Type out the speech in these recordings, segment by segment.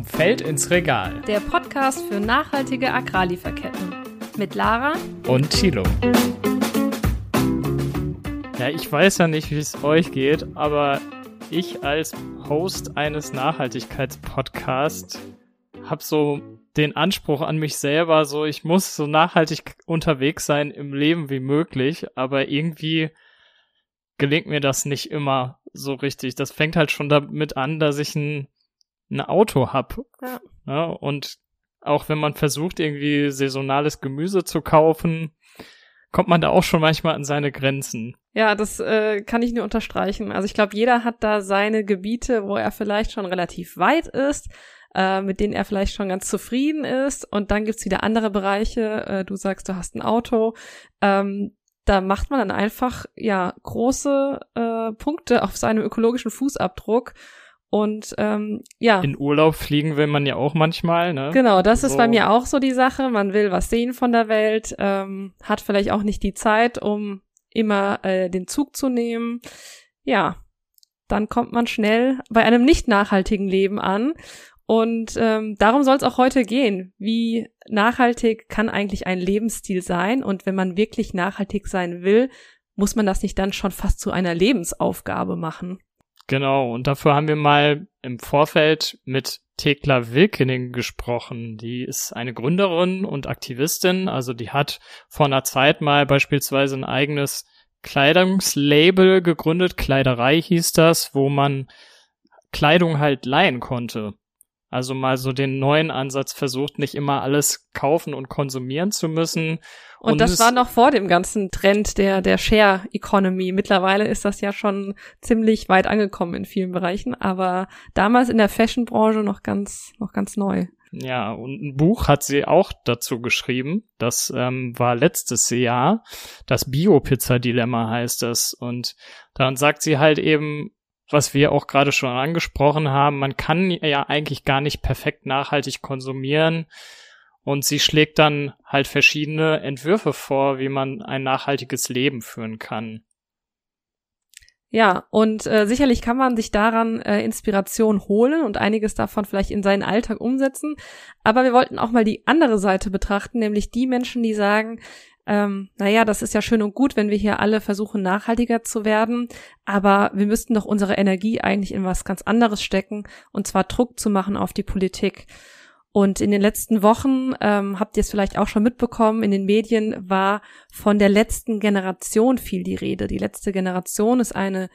Vom Feld ins Regal. Der Podcast für nachhaltige Agrarlieferketten. Mit Lara und Thilo. Ja, ich weiß ja nicht, wie es euch geht, aber ich als Host eines Nachhaltigkeitspodcasts habe so den Anspruch an mich selber, so ich muss so nachhaltig unterwegs sein im Leben wie möglich, aber irgendwie gelingt mir das nicht immer so richtig. Das fängt halt schon damit an, dass ich ein, ein Auto hab. Ja. ja. Und auch wenn man versucht, irgendwie saisonales Gemüse zu kaufen, kommt man da auch schon manchmal an seine Grenzen. Ja, das äh, kann ich nur unterstreichen. Also ich glaube, jeder hat da seine Gebiete, wo er vielleicht schon relativ weit ist, äh, mit denen er vielleicht schon ganz zufrieden ist. Und dann gibt's wieder andere Bereiche. Äh, du sagst, du hast ein Auto. Ähm, da macht man dann einfach ja große äh, Punkte auf seinem ökologischen Fußabdruck. Und ähm, ja. In Urlaub fliegen will man ja auch manchmal, ne? Genau, das so. ist bei mir auch so die Sache. Man will was sehen von der Welt, ähm, hat vielleicht auch nicht die Zeit, um immer äh, den Zug zu nehmen. Ja, dann kommt man schnell bei einem nicht nachhaltigen Leben an und ähm, darum soll es auch heute gehen. Wie nachhaltig kann eigentlich ein Lebensstil sein? Und wenn man wirklich nachhaltig sein will, muss man das nicht dann schon fast zu einer Lebensaufgabe machen? Genau, und dafür haben wir mal im Vorfeld mit Thekla Wilkening gesprochen. Die ist eine Gründerin und Aktivistin, also die hat vor einer Zeit mal beispielsweise ein eigenes Kleidungslabel gegründet, Kleiderei hieß das, wo man Kleidung halt leihen konnte. Also mal so den neuen Ansatz versucht, nicht immer alles kaufen und konsumieren zu müssen. Und, und das war noch vor dem ganzen Trend der, der Share Economy. Mittlerweile ist das ja schon ziemlich weit angekommen in vielen Bereichen, aber damals in der Fashion-Branche noch ganz, noch ganz neu. Ja, und ein Buch hat sie auch dazu geschrieben. Das ähm, war letztes Jahr. Das Bio-Pizza-Dilemma heißt es. Und dann sagt sie halt eben, was wir auch gerade schon angesprochen haben, man kann ja eigentlich gar nicht perfekt nachhaltig konsumieren. Und sie schlägt dann halt verschiedene Entwürfe vor, wie man ein nachhaltiges Leben führen kann. Ja, und äh, sicherlich kann man sich daran äh, Inspiration holen und einiges davon vielleicht in seinen Alltag umsetzen. Aber wir wollten auch mal die andere Seite betrachten, nämlich die Menschen, die sagen, ähm, naja, das ist ja schön und gut, wenn wir hier alle versuchen, nachhaltiger zu werden, aber wir müssten doch unsere Energie eigentlich in was ganz anderes stecken, und zwar Druck zu machen auf die Politik. Und in den letzten Wochen, ähm, habt ihr es vielleicht auch schon mitbekommen, in den Medien war von der letzten Generation viel die Rede. Die letzte Generation ist eine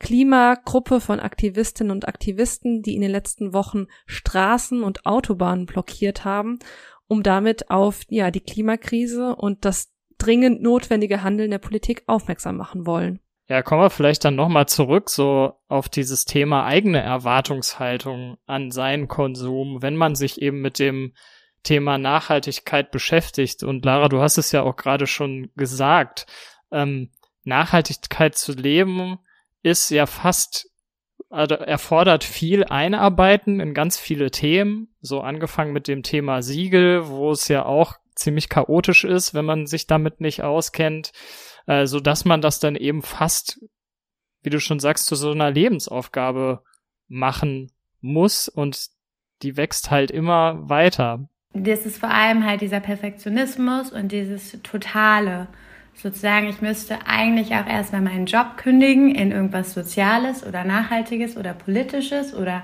Klimagruppe von Aktivistinnen und Aktivisten, die in den letzten Wochen Straßen und Autobahnen blockiert haben, um damit auf ja die Klimakrise und das dringend notwendige Handeln der Politik aufmerksam machen wollen. Ja, kommen wir vielleicht dann nochmal zurück so auf dieses Thema eigene Erwartungshaltung an seinen Konsum, wenn man sich eben mit dem Thema Nachhaltigkeit beschäftigt. Und Lara, du hast es ja auch gerade schon gesagt, ähm, Nachhaltigkeit zu leben ist ja fast, also erfordert viel Einarbeiten in ganz viele Themen, so angefangen mit dem Thema Siegel, wo es ja auch ziemlich chaotisch ist, wenn man sich damit nicht auskennt, äh, so dass man das dann eben fast, wie du schon sagst, zu so einer Lebensaufgabe machen muss und die wächst halt immer weiter. Das ist vor allem halt dieser Perfektionismus und dieses Totale. Sozusagen, ich müsste eigentlich auch erstmal meinen Job kündigen in irgendwas Soziales oder Nachhaltiges oder Politisches oder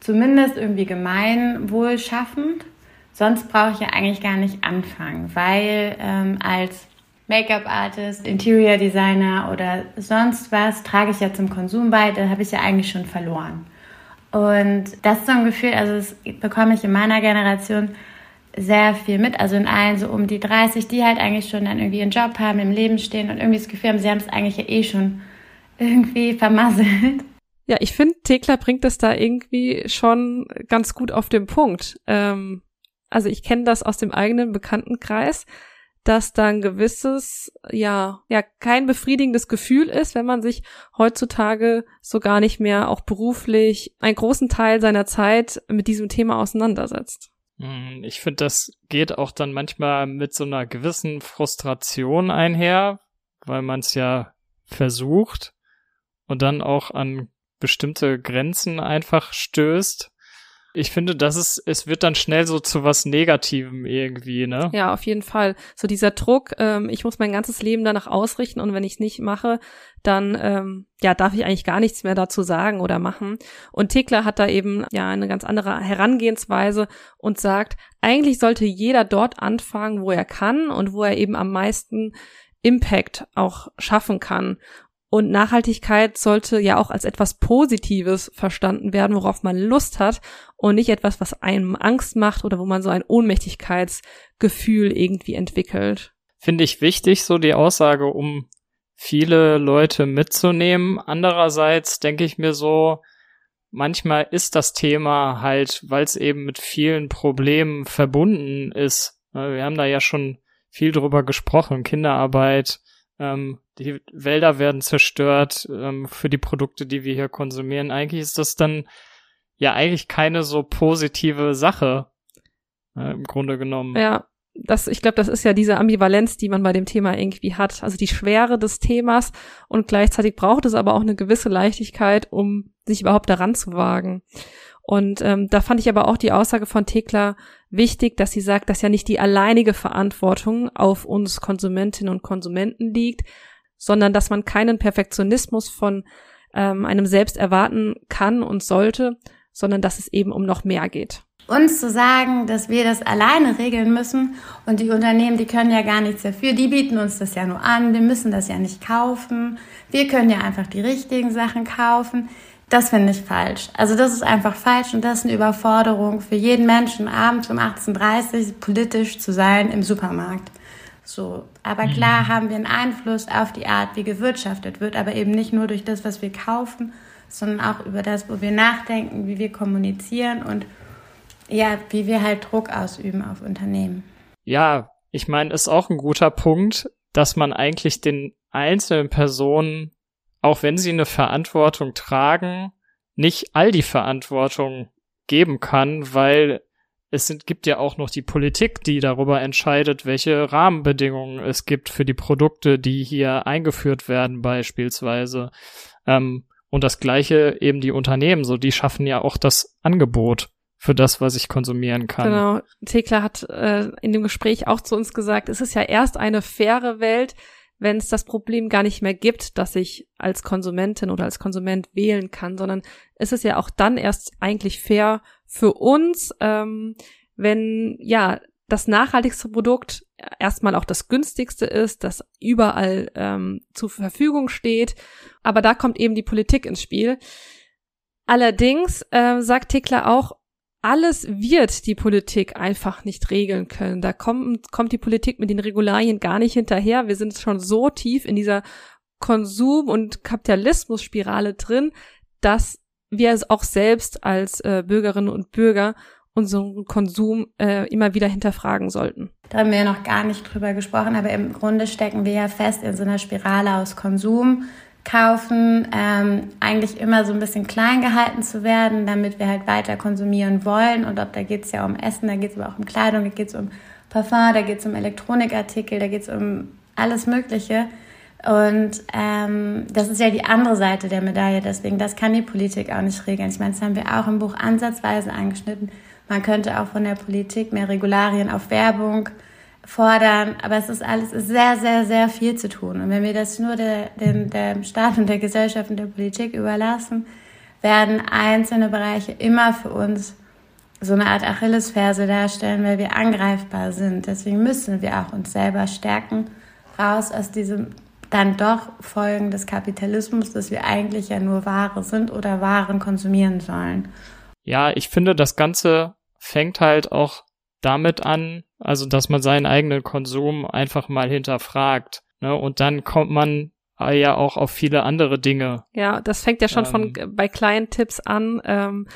zumindest irgendwie gemeinwohlschaffend sonst brauche ich ja eigentlich gar nicht anfangen, weil ähm, als Make-up-Artist, Interior-Designer oder sonst was trage ich ja zum Konsum bei, da habe ich ja eigentlich schon verloren. Und das ist so ein Gefühl, also das bekomme ich in meiner Generation sehr viel mit, also in allen so um die 30, die halt eigentlich schon dann irgendwie einen Job haben, im Leben stehen und irgendwie das Gefühl haben, sie haben es eigentlich ja eh schon irgendwie vermasselt. Ja, ich finde, Thekla bringt das da irgendwie schon ganz gut auf den Punkt. Ähm, also ich kenne das aus dem eigenen Bekanntenkreis, dass dann gewisses, ja, ja, kein befriedigendes Gefühl ist, wenn man sich heutzutage so gar nicht mehr auch beruflich einen großen Teil seiner Zeit mit diesem Thema auseinandersetzt. Hm, ich finde, das geht auch dann manchmal mit so einer gewissen Frustration einher, weil man es ja versucht und dann auch an bestimmte Grenzen einfach stößt ich finde, das ist, es wird dann schnell so zu was Negativem irgendwie, ne? Ja, auf jeden Fall. So dieser Druck, ähm, ich muss mein ganzes Leben danach ausrichten und wenn ich es nicht mache, dann ähm, ja, darf ich eigentlich gar nichts mehr dazu sagen oder machen. Und Tekla hat da eben ja eine ganz andere Herangehensweise und sagt, eigentlich sollte jeder dort anfangen, wo er kann und wo er eben am meisten Impact auch schaffen kann. Und Nachhaltigkeit sollte ja auch als etwas Positives verstanden werden, worauf man Lust hat und nicht etwas, was einem Angst macht oder wo man so ein Ohnmächtigkeitsgefühl irgendwie entwickelt. Finde ich wichtig, so die Aussage, um viele Leute mitzunehmen. Andererseits denke ich mir so, manchmal ist das Thema halt, weil es eben mit vielen Problemen verbunden ist. Wir haben da ja schon viel drüber gesprochen, Kinderarbeit, ähm, die Wälder werden zerstört ähm, für die Produkte, die wir hier konsumieren. Eigentlich ist das dann ja eigentlich keine so positive Sache äh, im Grunde genommen. Ja, das, ich glaube, das ist ja diese Ambivalenz, die man bei dem Thema irgendwie hat. Also die Schwere des Themas und gleichzeitig braucht es aber auch eine gewisse Leichtigkeit, um sich überhaupt daran zu wagen. Und ähm, da fand ich aber auch die Aussage von Thekla wichtig, dass sie sagt, dass ja nicht die alleinige Verantwortung auf uns Konsumentinnen und Konsumenten liegt, sondern dass man keinen Perfektionismus von ähm, einem selbst erwarten kann und sollte, sondern dass es eben um noch mehr geht. Uns zu sagen, dass wir das alleine regeln müssen und die Unternehmen, die können ja gar nichts dafür, die bieten uns das ja nur an, wir müssen das ja nicht kaufen, wir können ja einfach die richtigen Sachen kaufen. Das finde ich falsch. Also das ist einfach falsch und das ist eine Überforderung für jeden Menschen, abends um 18.30 Uhr politisch zu sein im Supermarkt. So. Aber klar mhm. haben wir einen Einfluss auf die Art, wie gewirtschaftet wird, aber eben nicht nur durch das, was wir kaufen, sondern auch über das, wo wir nachdenken, wie wir kommunizieren und ja, wie wir halt Druck ausüben auf Unternehmen. Ja, ich meine, ist auch ein guter Punkt, dass man eigentlich den einzelnen Personen auch wenn sie eine Verantwortung tragen, nicht all die Verantwortung geben kann, weil es sind, gibt ja auch noch die Politik, die darüber entscheidet, welche Rahmenbedingungen es gibt für die Produkte, die hier eingeführt werden beispielsweise. Ähm, und das gleiche eben die Unternehmen, so die schaffen ja auch das Angebot für das, was ich konsumieren kann. Genau. Thekla hat äh, in dem Gespräch auch zu uns gesagt, es ist ja erst eine faire Welt, wenn es das Problem gar nicht mehr gibt, dass ich als Konsumentin oder als Konsument wählen kann, sondern es ist ja auch dann erst eigentlich fair für uns, ähm, wenn ja das nachhaltigste Produkt erstmal auch das günstigste ist, das überall ähm, zur Verfügung steht. Aber da kommt eben die Politik ins Spiel. Allerdings äh, sagt Tekla auch, alles wird die Politik einfach nicht regeln können. Da kommt, kommt die Politik mit den Regularien gar nicht hinterher. Wir sind schon so tief in dieser Konsum- und Kapitalismusspirale drin, dass wir es auch selbst als äh, Bürgerinnen und Bürger unseren Konsum äh, immer wieder hinterfragen sollten. Da haben wir ja noch gar nicht drüber gesprochen, aber im Grunde stecken wir ja fest in so einer Spirale aus Konsum, kaufen, ähm, eigentlich immer so ein bisschen klein gehalten zu werden, damit wir halt weiter konsumieren wollen. Und ob da geht es ja um Essen, da geht es aber auch um Kleidung, da geht es um Parfum, da geht es um Elektronikartikel, da geht es um alles Mögliche. Und ähm, das ist ja die andere Seite der Medaille, deswegen das kann die Politik auch nicht regeln. Ich meine, das haben wir auch im Buch ansatzweise angeschnitten. Man könnte auch von der Politik mehr Regularien auf Werbung fordern, aber es ist alles sehr, sehr, sehr viel zu tun. Und wenn wir das nur der, dem, dem Staat und der Gesellschaft und der Politik überlassen, werden einzelne Bereiche immer für uns so eine Art Achillesferse darstellen, weil wir angreifbar sind. Deswegen müssen wir auch uns selber stärken, raus aus diesem dann doch Folgen des Kapitalismus, dass wir eigentlich ja nur Ware sind oder Waren konsumieren sollen. Ja, ich finde, das Ganze fängt halt auch damit an, also dass man seinen eigenen Konsum einfach mal hinterfragt. Ne? Und dann kommt man ja auch auf viele andere Dinge. Ja, das fängt ja schon ähm, von bei kleinen Tipps an. Ähm,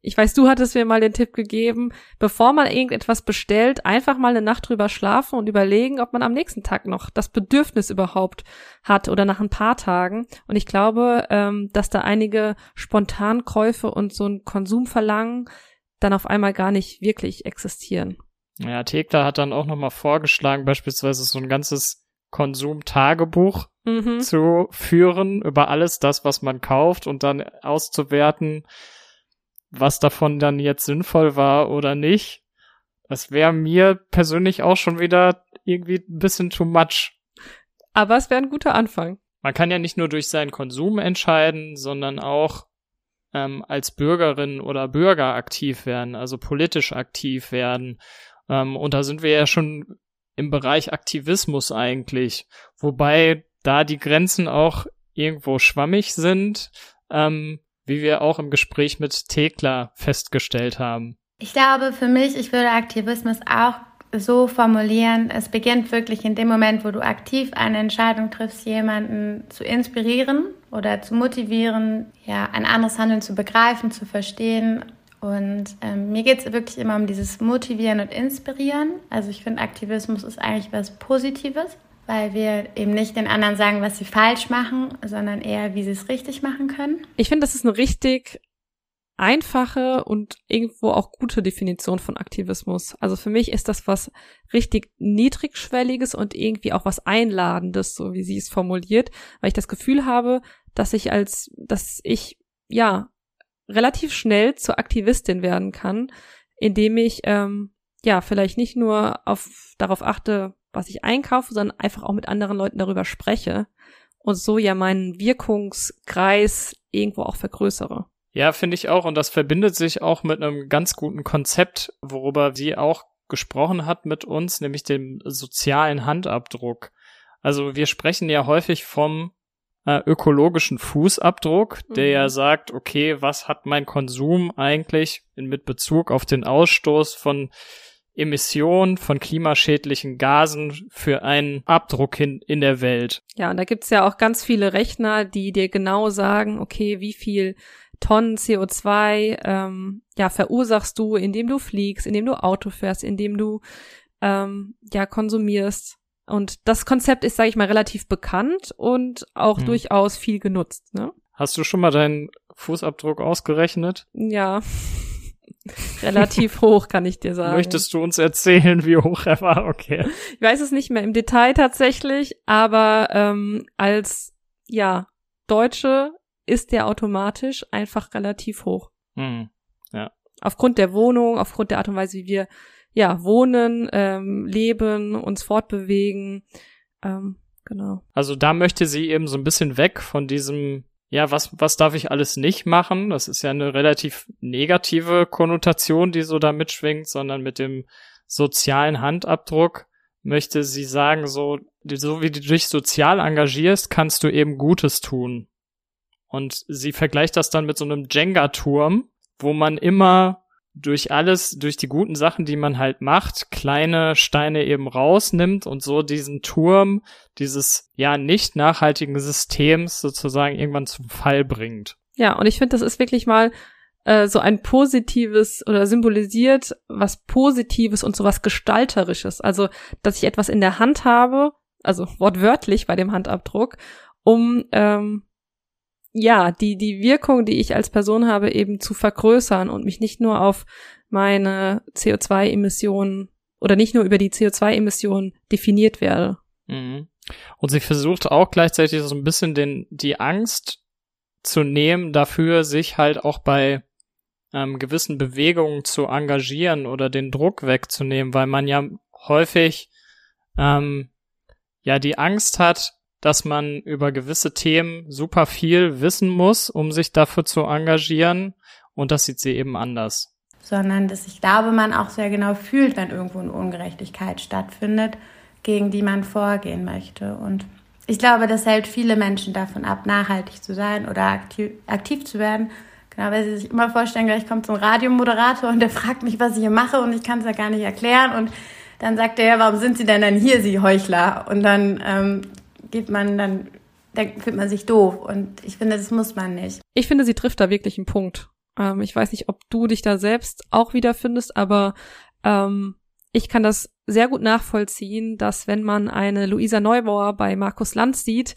ich weiß, du hattest mir mal den Tipp gegeben, bevor man irgendetwas bestellt, einfach mal eine Nacht drüber schlafen und überlegen, ob man am nächsten Tag noch das Bedürfnis überhaupt hat oder nach ein paar Tagen. Und ich glaube, ähm, dass da einige Spontankäufe und so ein Konsumverlangen dann auf einmal gar nicht wirklich existieren. Ja, Tekla hat dann auch nochmal vorgeschlagen, beispielsweise so ein ganzes Konsumtagebuch mhm. zu führen über alles das, was man kauft und dann auszuwerten, was davon dann jetzt sinnvoll war oder nicht, das wäre mir persönlich auch schon wieder irgendwie ein bisschen too much. Aber es wäre ein guter Anfang. Man kann ja nicht nur durch seinen Konsum entscheiden, sondern auch ähm, als Bürgerin oder Bürger aktiv werden, also politisch aktiv werden. Ähm, und da sind wir ja schon im Bereich Aktivismus eigentlich, wobei da die Grenzen auch irgendwo schwammig sind, ähm, wie wir auch im Gespräch mit Thekla festgestellt haben. Ich glaube, für mich, ich würde Aktivismus auch so formulieren, es beginnt wirklich in dem Moment, wo du aktiv eine Entscheidung triffst, jemanden zu inspirieren oder zu motivieren, ja, ein anderes Handeln zu begreifen, zu verstehen. Und ähm, mir geht es wirklich immer um dieses Motivieren und Inspirieren. Also ich finde, Aktivismus ist eigentlich was Positives, weil wir eben nicht den anderen sagen, was sie falsch machen, sondern eher, wie sie es richtig machen können. Ich finde, das ist eine richtig einfache und irgendwo auch gute Definition von Aktivismus. Also für mich ist das was richtig niedrigschwelliges und irgendwie auch was einladendes, so wie sie es formuliert, weil ich das Gefühl habe, dass ich als, dass ich, ja, relativ schnell zur Aktivistin werden kann, indem ich, ähm, ja, vielleicht nicht nur auf, darauf achte, was ich einkaufe, sondern einfach auch mit anderen Leuten darüber spreche und so ja meinen Wirkungskreis irgendwo auch vergrößere. Ja, finde ich auch. Und das verbindet sich auch mit einem ganz guten Konzept, worüber sie auch gesprochen hat mit uns, nämlich dem sozialen Handabdruck. Also wir sprechen ja häufig vom äh, ökologischen Fußabdruck, der mhm. ja sagt, okay, was hat mein Konsum eigentlich in, mit Bezug auf den Ausstoß von Emissionen von klimaschädlichen Gasen für einen Abdruck in, in der Welt. Ja, und da gibt's ja auch ganz viele Rechner, die dir genau sagen, okay, wie viel Tonnen CO2 ähm, ja verursachst du, indem du fliegst, indem du Auto fährst, indem du ähm, ja konsumierst. Und das Konzept ist, sage ich mal, relativ bekannt und auch hm. durchaus viel genutzt. Ne? Hast du schon mal deinen Fußabdruck ausgerechnet? Ja. Relativ hoch, kann ich dir sagen. Möchtest du uns erzählen, wie hoch er war? Okay. Ich weiß es nicht mehr im Detail tatsächlich, aber ähm, als ja Deutsche ist der automatisch einfach relativ hoch. Hm. Ja. Aufgrund der Wohnung, aufgrund der Art und Weise, wie wir ja wohnen, ähm, leben, uns fortbewegen. Ähm, genau. Also da möchte sie eben so ein bisschen weg von diesem ja, was, was darf ich alles nicht machen? Das ist ja eine relativ negative Konnotation, die so da mitschwingt, sondern mit dem sozialen Handabdruck möchte sie sagen, so, so wie du dich sozial engagierst, kannst du eben Gutes tun. Und sie vergleicht das dann mit so einem Jenga-Turm, wo man immer durch alles, durch die guten Sachen, die man halt macht, kleine Steine eben rausnimmt und so diesen Turm dieses ja nicht nachhaltigen Systems sozusagen irgendwann zum Fall bringt. Ja, und ich finde, das ist wirklich mal äh, so ein positives oder symbolisiert was Positives und so was Gestalterisches. Also, dass ich etwas in der Hand habe, also wortwörtlich bei dem Handabdruck, um ähm, ja, die, die Wirkung, die ich als Person habe, eben zu vergrößern und mich nicht nur auf meine CO2-Emissionen oder nicht nur über die CO2-Emissionen definiert werde. Mhm. Und sie versucht auch gleichzeitig so ein bisschen den, die Angst zu nehmen, dafür sich halt auch bei ähm, gewissen Bewegungen zu engagieren oder den Druck wegzunehmen, weil man ja häufig ähm, ja die Angst hat, dass man über gewisse Themen super viel wissen muss, um sich dafür zu engagieren. Und das sieht sie eben anders. Sondern dass ich glaube, man auch sehr genau fühlt, wenn irgendwo eine Ungerechtigkeit stattfindet, gegen die man vorgehen möchte. Und ich glaube, das hält viele Menschen davon ab, nachhaltig zu sein oder aktiv, aktiv zu werden. Genau, weil sie sich immer vorstellen, gleich kommt so ein Radiomoderator und der fragt mich, was ich hier mache und ich kann es ja gar nicht erklären. Und dann sagt er, ja, warum sind Sie denn dann hier, Sie Heuchler? Und dann ähm, gibt man dann, da fühlt man sich doof. Und ich finde, das muss man nicht. Ich finde, sie trifft da wirklich einen Punkt. Ähm, ich weiß nicht, ob du dich da selbst auch wiederfindest, aber ähm, ich kann das sehr gut nachvollziehen, dass wenn man eine Luisa Neubauer bei Markus Lanz sieht,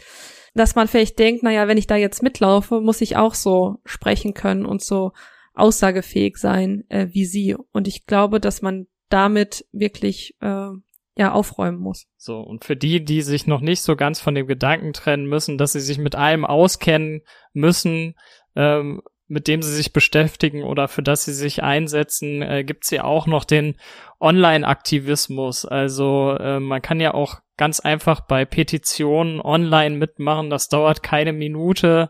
dass man vielleicht denkt, naja, wenn ich da jetzt mitlaufe, muss ich auch so sprechen können und so aussagefähig sein äh, wie sie. Und ich glaube, dass man damit wirklich äh, ja aufräumen muss. So, und für die, die sich noch nicht so ganz von dem Gedanken trennen müssen, dass sie sich mit allem auskennen müssen, ähm, mit dem sie sich beschäftigen oder für das sie sich einsetzen, äh, gibt's ja auch noch den Online-Aktivismus. Also äh, man kann ja auch ganz einfach bei Petitionen online mitmachen. Das dauert keine Minute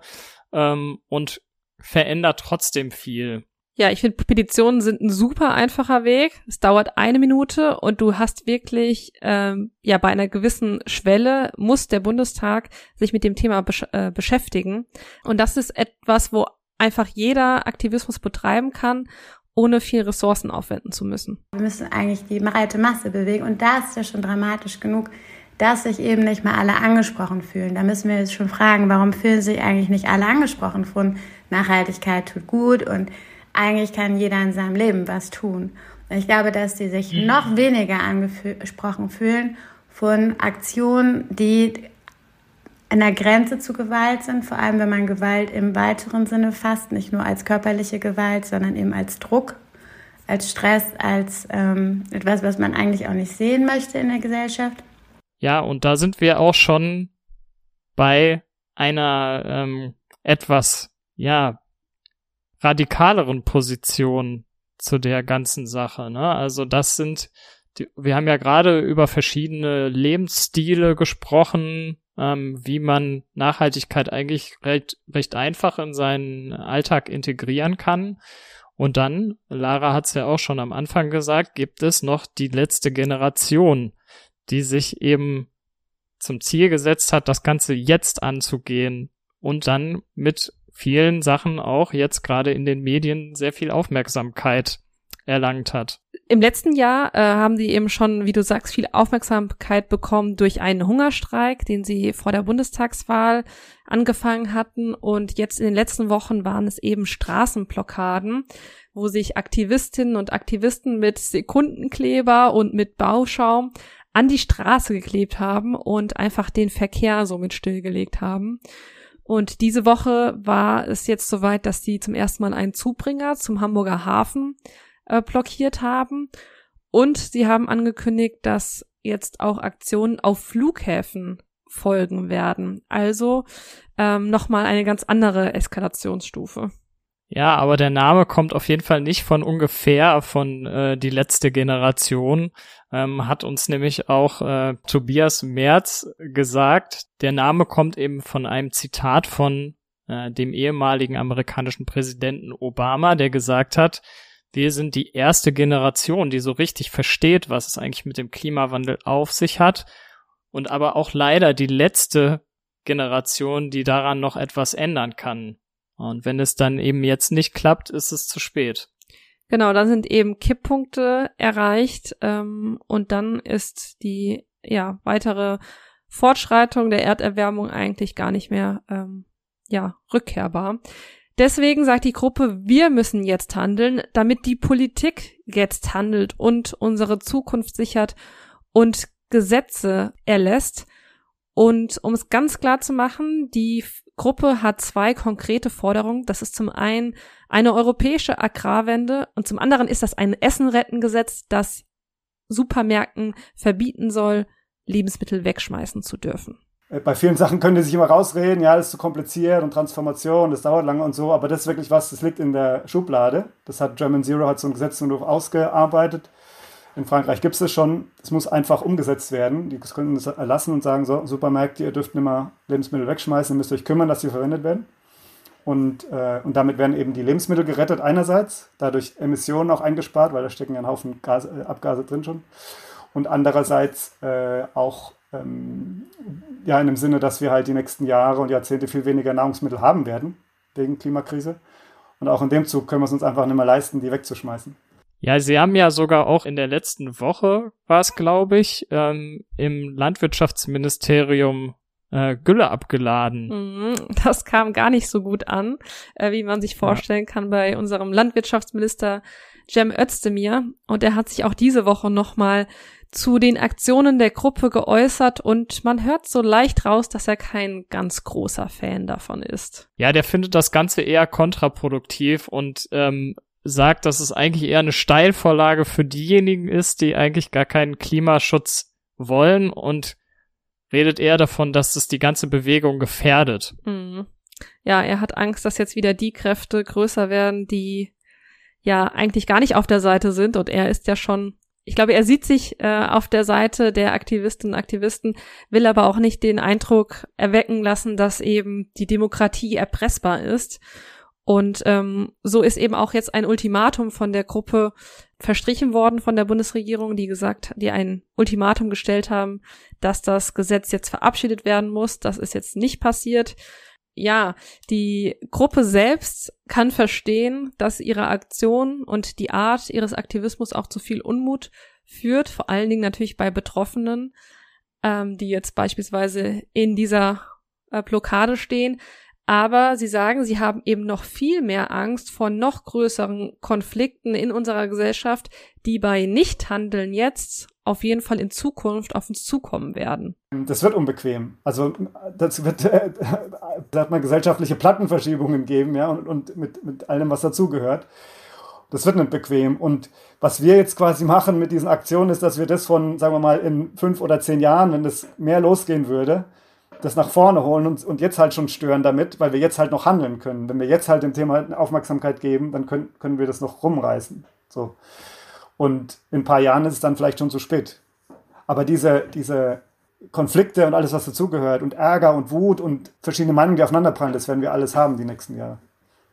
ähm, und verändert trotzdem viel. Ja, ich finde, Petitionen sind ein super einfacher Weg. Es dauert eine Minute und du hast wirklich, ähm, ja, bei einer gewissen Schwelle muss der Bundestag sich mit dem Thema besch äh, beschäftigen. Und das ist etwas, wo einfach jeder Aktivismus betreiben kann, ohne viel Ressourcen aufwenden zu müssen. Wir müssen eigentlich die breite Masse bewegen und da ist ja schon dramatisch genug, dass sich eben nicht mal alle angesprochen fühlen. Da müssen wir jetzt schon fragen, warum fühlen sich eigentlich nicht alle angesprochen von Nachhaltigkeit tut gut und eigentlich kann jeder in seinem Leben was tun. Und ich glaube, dass die sich mhm. noch weniger angesprochen fühlen von Aktionen, die an der Grenze zu Gewalt sind, vor allem wenn man Gewalt im weiteren Sinne fasst, nicht nur als körperliche Gewalt, sondern eben als Druck, als Stress, als ähm, etwas, was man eigentlich auch nicht sehen möchte in der Gesellschaft. Ja, und da sind wir auch schon bei einer ähm, etwas, ja, radikaleren Position zu der ganzen Sache. Ne? Also das sind, die, wir haben ja gerade über verschiedene Lebensstile gesprochen, ähm, wie man Nachhaltigkeit eigentlich recht, recht einfach in seinen Alltag integrieren kann. Und dann, Lara hat es ja auch schon am Anfang gesagt, gibt es noch die letzte Generation, die sich eben zum Ziel gesetzt hat, das Ganze jetzt anzugehen und dann mit vielen Sachen auch jetzt gerade in den Medien sehr viel Aufmerksamkeit erlangt hat. Im letzten Jahr äh, haben sie eben schon, wie du sagst, viel Aufmerksamkeit bekommen durch einen Hungerstreik, den sie vor der Bundestagswahl angefangen hatten. Und jetzt in den letzten Wochen waren es eben Straßenblockaden, wo sich Aktivistinnen und Aktivisten mit Sekundenkleber und mit Bauschaum an die Straße geklebt haben und einfach den Verkehr somit stillgelegt haben. Und diese Woche war es jetzt soweit, dass sie zum ersten Mal einen Zubringer zum Hamburger Hafen äh, blockiert haben. Und sie haben angekündigt, dass jetzt auch Aktionen auf Flughäfen folgen werden. Also ähm, nochmal eine ganz andere Eskalationsstufe. Ja, aber der Name kommt auf jeden Fall nicht von ungefähr von äh, die letzte Generation. Ähm, hat uns nämlich auch äh, Tobias Merz gesagt. Der Name kommt eben von einem Zitat von äh, dem ehemaligen amerikanischen Präsidenten Obama, der gesagt hat, wir sind die erste Generation, die so richtig versteht, was es eigentlich mit dem Klimawandel auf sich hat. Und aber auch leider die letzte Generation, die daran noch etwas ändern kann. Und wenn es dann eben jetzt nicht klappt, ist es zu spät. Genau, dann sind eben Kipppunkte erreicht ähm, und dann ist die ja weitere Fortschreitung der Erderwärmung eigentlich gar nicht mehr ähm, ja rückkehrbar. Deswegen sagt die Gruppe, wir müssen jetzt handeln, damit die Politik jetzt handelt und unsere Zukunft sichert und Gesetze erlässt. Und um es ganz klar zu machen, die Gruppe hat zwei konkrete Forderungen. Das ist zum einen eine europäische Agrarwende und zum anderen ist das ein Essenrettengesetz, das Supermärkten verbieten soll, Lebensmittel wegschmeißen zu dürfen. Äh, bei vielen Sachen können die sich immer rausreden, ja, das ist zu kompliziert und Transformation, das dauert lange und so, aber das ist wirklich was, das liegt in der Schublade. Das hat German Zero, hat so ein Gesetzentwurf ausgearbeitet in Frankreich gibt es das schon. Es muss einfach umgesetzt werden. Die können das erlassen und sagen, so, Supermärkte, ihr dürft nicht mehr Lebensmittel wegschmeißen, ihr müsst euch kümmern, dass sie verwendet werden. Und, äh, und damit werden eben die Lebensmittel gerettet einerseits, dadurch Emissionen auch eingespart, weil da stecken ja ein Haufen Gas, äh, Abgase drin schon. Und andererseits äh, auch ähm, ja, in dem Sinne, dass wir halt die nächsten Jahre und Jahrzehnte viel weniger Nahrungsmittel haben werden, wegen Klimakrise. Und auch in dem Zug können wir es uns einfach nicht mehr leisten, die wegzuschmeißen. Ja, sie haben ja sogar auch in der letzten Woche, war es glaube ich, ähm, im Landwirtschaftsministerium äh, Gülle abgeladen. Mhm, das kam gar nicht so gut an, äh, wie man sich vorstellen ja. kann bei unserem Landwirtschaftsminister Cem Özdemir. Und er hat sich auch diese Woche nochmal zu den Aktionen der Gruppe geäußert und man hört so leicht raus, dass er kein ganz großer Fan davon ist. Ja, der findet das Ganze eher kontraproduktiv und ähm, sagt, dass es eigentlich eher eine Steilvorlage für diejenigen ist, die eigentlich gar keinen Klimaschutz wollen und redet eher davon, dass es die ganze Bewegung gefährdet. Mhm. ja, er hat Angst, dass jetzt wieder die Kräfte größer werden, die ja eigentlich gar nicht auf der Seite sind und er ist ja schon ich glaube, er sieht sich äh, auf der Seite der Aktivistinnen und Aktivisten, will aber auch nicht den Eindruck erwecken lassen, dass eben die Demokratie erpressbar ist. Und ähm, so ist eben auch jetzt ein Ultimatum von der Gruppe verstrichen worden von der Bundesregierung, die gesagt, die ein Ultimatum gestellt haben, dass das Gesetz jetzt verabschiedet werden muss. Das ist jetzt nicht passiert ja, die Gruppe selbst kann verstehen, dass ihre Aktion und die Art ihres Aktivismus auch zu viel Unmut führt, vor allen Dingen natürlich bei Betroffenen, ähm, die jetzt beispielsweise in dieser äh, Blockade stehen. Aber sie sagen, sie haben eben noch viel mehr Angst vor noch größeren Konflikten in unserer Gesellschaft, die bei Nichthandeln jetzt auf jeden Fall in Zukunft auf uns zukommen werden. Das wird unbequem. Also das wird, äh, da hat man gesellschaftliche Plattenverschiebungen geben, ja, und, und mit, mit allem, was dazugehört. Das wird nicht bequem. Und was wir jetzt quasi machen mit diesen Aktionen, ist, dass wir das von, sagen wir mal, in fünf oder zehn Jahren, wenn das mehr losgehen würde, das nach vorne holen und, und jetzt halt schon stören damit, weil wir jetzt halt noch handeln können. Wenn wir jetzt halt dem Thema Aufmerksamkeit geben, dann können, können wir das noch rumreißen. So. Und in ein paar Jahren ist es dann vielleicht schon zu spät. Aber diese, diese Konflikte und alles, was dazugehört und Ärger und Wut und verschiedene Meinungen, die aufeinanderprallen, das werden wir alles haben die nächsten Jahre.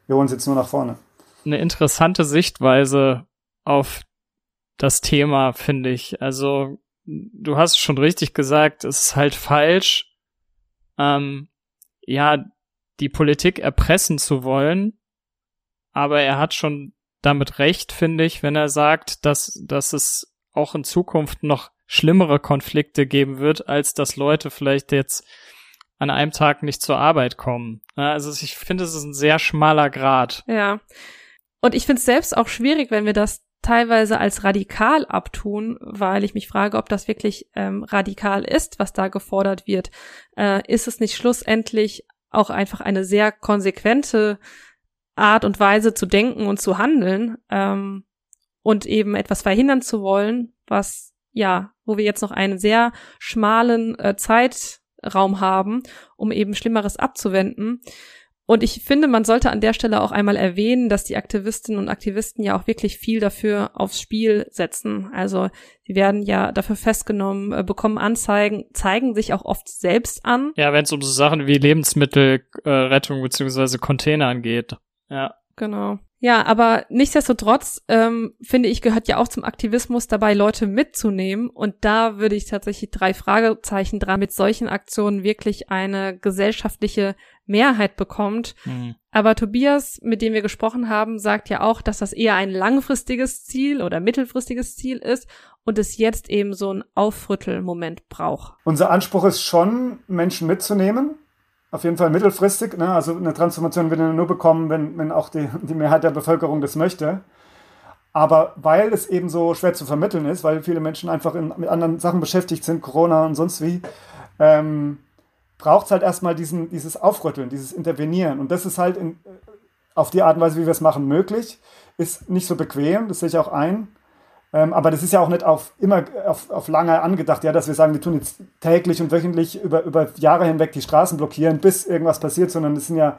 Wir holen es jetzt nur nach vorne. Eine interessante Sichtweise auf das Thema, finde ich. Also, du hast schon richtig gesagt, es ist halt falsch, ähm, ja, die Politik erpressen zu wollen, aber er hat schon damit recht, finde ich, wenn er sagt, dass, dass es auch in Zukunft noch schlimmere Konflikte geben wird, als dass Leute vielleicht jetzt an einem Tag nicht zur Arbeit kommen. Also ich finde, es ist ein sehr schmaler Grad. Ja. Und ich finde es selbst auch schwierig, wenn wir das teilweise als radikal abtun, weil ich mich frage, ob das wirklich ähm, radikal ist, was da gefordert wird. Äh, ist es nicht schlussendlich auch einfach eine sehr konsequente Art und Weise zu denken und zu handeln ähm, und eben etwas verhindern zu wollen, was ja, wo wir jetzt noch einen sehr schmalen äh, Zeitraum haben, um eben Schlimmeres abzuwenden. Und ich finde, man sollte an der Stelle auch einmal erwähnen, dass die Aktivistinnen und Aktivisten ja auch wirklich viel dafür aufs Spiel setzen. Also sie werden ja dafür festgenommen, äh, bekommen Anzeigen, zeigen sich auch oft selbst an. Ja, wenn es um so Sachen wie Lebensmittelrettung äh, beziehungsweise Container angeht. Ja. Genau. Ja, aber nichtsdestotrotz, ähm, finde ich, gehört ja auch zum Aktivismus dabei, Leute mitzunehmen. Und da würde ich tatsächlich drei Fragezeichen dran, mit solchen Aktionen wirklich eine gesellschaftliche Mehrheit bekommt. Mhm. Aber Tobias, mit dem wir gesprochen haben, sagt ja auch, dass das eher ein langfristiges Ziel oder mittelfristiges Ziel ist und es jetzt eben so ein Aufrüttelmoment braucht. Unser Anspruch ist schon, Menschen mitzunehmen auf jeden Fall mittelfristig. Ne? Also eine Transformation wird wir nur bekommen, wenn, wenn auch die, die Mehrheit der Bevölkerung das möchte. Aber weil es eben so schwer zu vermitteln ist, weil viele Menschen einfach in, mit anderen Sachen beschäftigt sind, Corona und sonst wie, ähm, braucht es halt erstmal diesen, dieses Aufrütteln, dieses Intervenieren. Und das ist halt in, auf die Art und Weise, wie wir es machen, möglich. Ist nicht so bequem, das sehe ich auch ein. Ähm, aber das ist ja auch nicht auf immer auf, auf lange angedacht, ja, dass wir sagen, wir tun jetzt täglich und wöchentlich über, über Jahre hinweg die Straßen blockieren, bis irgendwas passiert, sondern es sind ja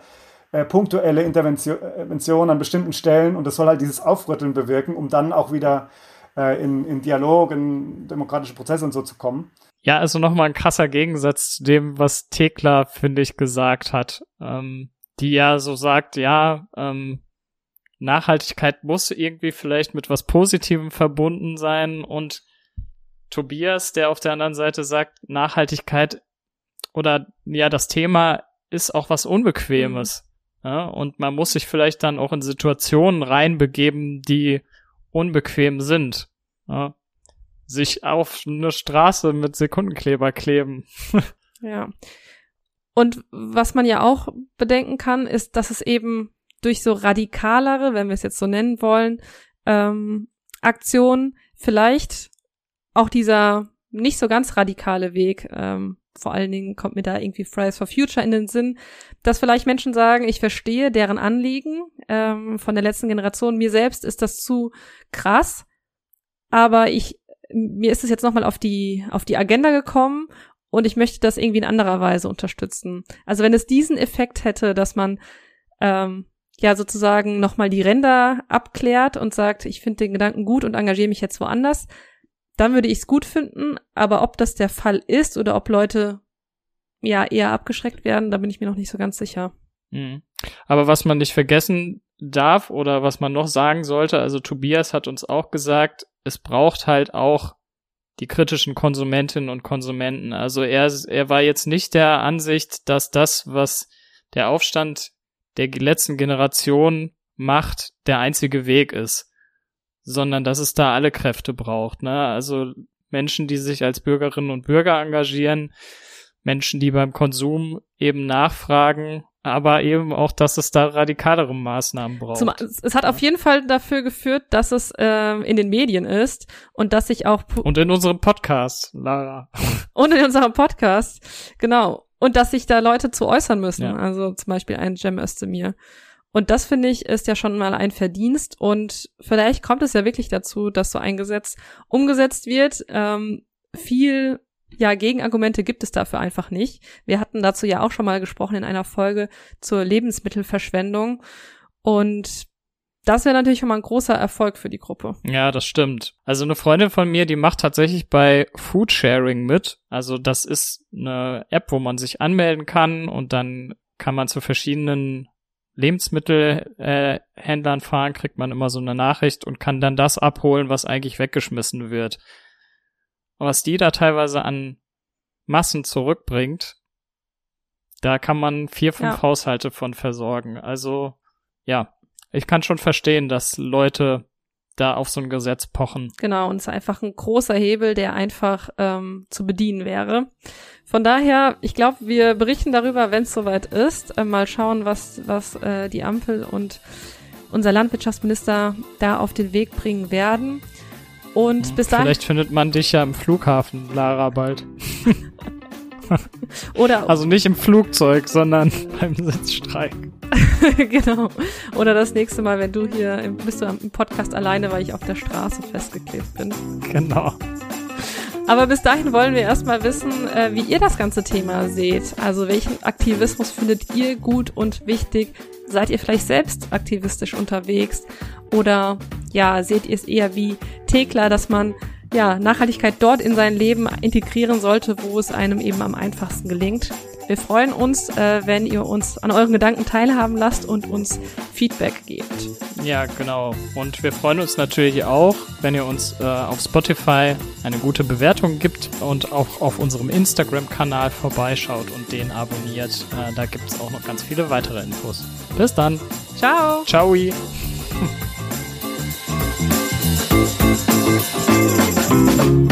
äh, punktuelle Interventionen an bestimmten Stellen und das soll halt dieses Aufrütteln bewirken, um dann auch wieder äh, in, in Dialog, in demokratische Prozesse und so zu kommen. Ja, also nochmal ein krasser Gegensatz zu dem, was Thekla, finde ich, gesagt hat. Ähm, die ja so sagt, ja, ähm, Nachhaltigkeit muss irgendwie vielleicht mit was Positivem verbunden sein und Tobias, der auf der anderen Seite sagt, Nachhaltigkeit oder ja, das Thema ist auch was Unbequemes. Mhm. Ja, und man muss sich vielleicht dann auch in Situationen reinbegeben, die unbequem sind. Ja, sich auf eine Straße mit Sekundenkleber kleben. ja. Und was man ja auch bedenken kann, ist, dass es eben durch so radikalere, wenn wir es jetzt so nennen wollen, ähm, Aktionen vielleicht auch dieser nicht so ganz radikale Weg, ähm, vor allen Dingen kommt mir da irgendwie Fridays for Future in den Sinn, dass vielleicht Menschen sagen, ich verstehe deren Anliegen ähm, von der letzten Generation, mir selbst ist das zu krass, aber ich mir ist es jetzt nochmal auf die auf die Agenda gekommen und ich möchte das irgendwie in anderer Weise unterstützen. Also wenn es diesen Effekt hätte, dass man ähm, ja sozusagen nochmal die Ränder abklärt und sagt, ich finde den Gedanken gut und engagiere mich jetzt woanders, dann würde ich es gut finden. Aber ob das der Fall ist oder ob Leute ja eher abgeschreckt werden, da bin ich mir noch nicht so ganz sicher. Mhm. Aber was man nicht vergessen darf oder was man noch sagen sollte, also Tobias hat uns auch gesagt, es braucht halt auch die kritischen Konsumentinnen und Konsumenten. Also er, er war jetzt nicht der Ansicht, dass das, was der Aufstand der letzten Generation macht, der einzige Weg ist, sondern dass es da alle Kräfte braucht. Ne? Also Menschen, die sich als Bürgerinnen und Bürger engagieren, Menschen, die beim Konsum eben nachfragen aber eben auch, dass es da radikalere Maßnahmen braucht. Zum, es hat auf jeden Fall dafür geführt, dass es äh, in den Medien ist und dass sich auch und in unserem Podcast, Lara. Und in unserem Podcast, genau. Und dass sich da Leute zu äußern müssen. Ja. Also zum Beispiel ein Cem Özdemir. Und das finde ich ist ja schon mal ein Verdienst und vielleicht kommt es ja wirklich dazu, dass so ein Gesetz umgesetzt wird. Ähm, viel ja, Gegenargumente gibt es dafür einfach nicht. Wir hatten dazu ja auch schon mal gesprochen in einer Folge zur Lebensmittelverschwendung. Und das wäre natürlich schon mal ein großer Erfolg für die Gruppe. Ja, das stimmt. Also eine Freundin von mir, die macht tatsächlich bei Foodsharing mit. Also das ist eine App, wo man sich anmelden kann und dann kann man zu verschiedenen Lebensmittelhändlern äh, fahren, kriegt man immer so eine Nachricht und kann dann das abholen, was eigentlich weggeschmissen wird was die da teilweise an Massen zurückbringt, da kann man vier, fünf ja. Haushalte von versorgen. Also ja, ich kann schon verstehen, dass Leute da auf so ein Gesetz pochen. Genau, und es ist einfach ein großer Hebel, der einfach ähm, zu bedienen wäre. Von daher, ich glaube, wir berichten darüber, wenn es soweit ist. Äh, mal schauen, was, was äh, die Ampel und unser Landwirtschaftsminister da auf den Weg bringen werden. Und hm, bis dahin. Vielleicht findet man dich ja im Flughafen, Lara, bald. Oder also nicht im Flugzeug, sondern beim Sitzstreik. genau. Oder das nächste Mal, wenn du hier im, bist du im Podcast alleine, weil ich auf der Straße festgeklebt bin. Genau. Aber bis dahin wollen wir erstmal wissen, äh, wie ihr das ganze Thema seht. Also welchen Aktivismus findet ihr gut und wichtig? Seid ihr vielleicht selbst aktivistisch unterwegs? Oder ja, seht ihr es eher wie Thekla, dass man ja Nachhaltigkeit dort in sein Leben integrieren sollte, wo es einem eben am einfachsten gelingt? Wir freuen uns, äh, wenn ihr uns an euren Gedanken teilhaben lasst und uns Feedback gebt. Ja, genau. Und wir freuen uns natürlich auch, wenn ihr uns äh, auf Spotify eine gute Bewertung gibt und auch auf unserem Instagram-Kanal vorbeischaut und den abonniert. Äh, da gibt es auch noch ganz viele weitere Infos. Bis dann. Ciao. Ciao. Thank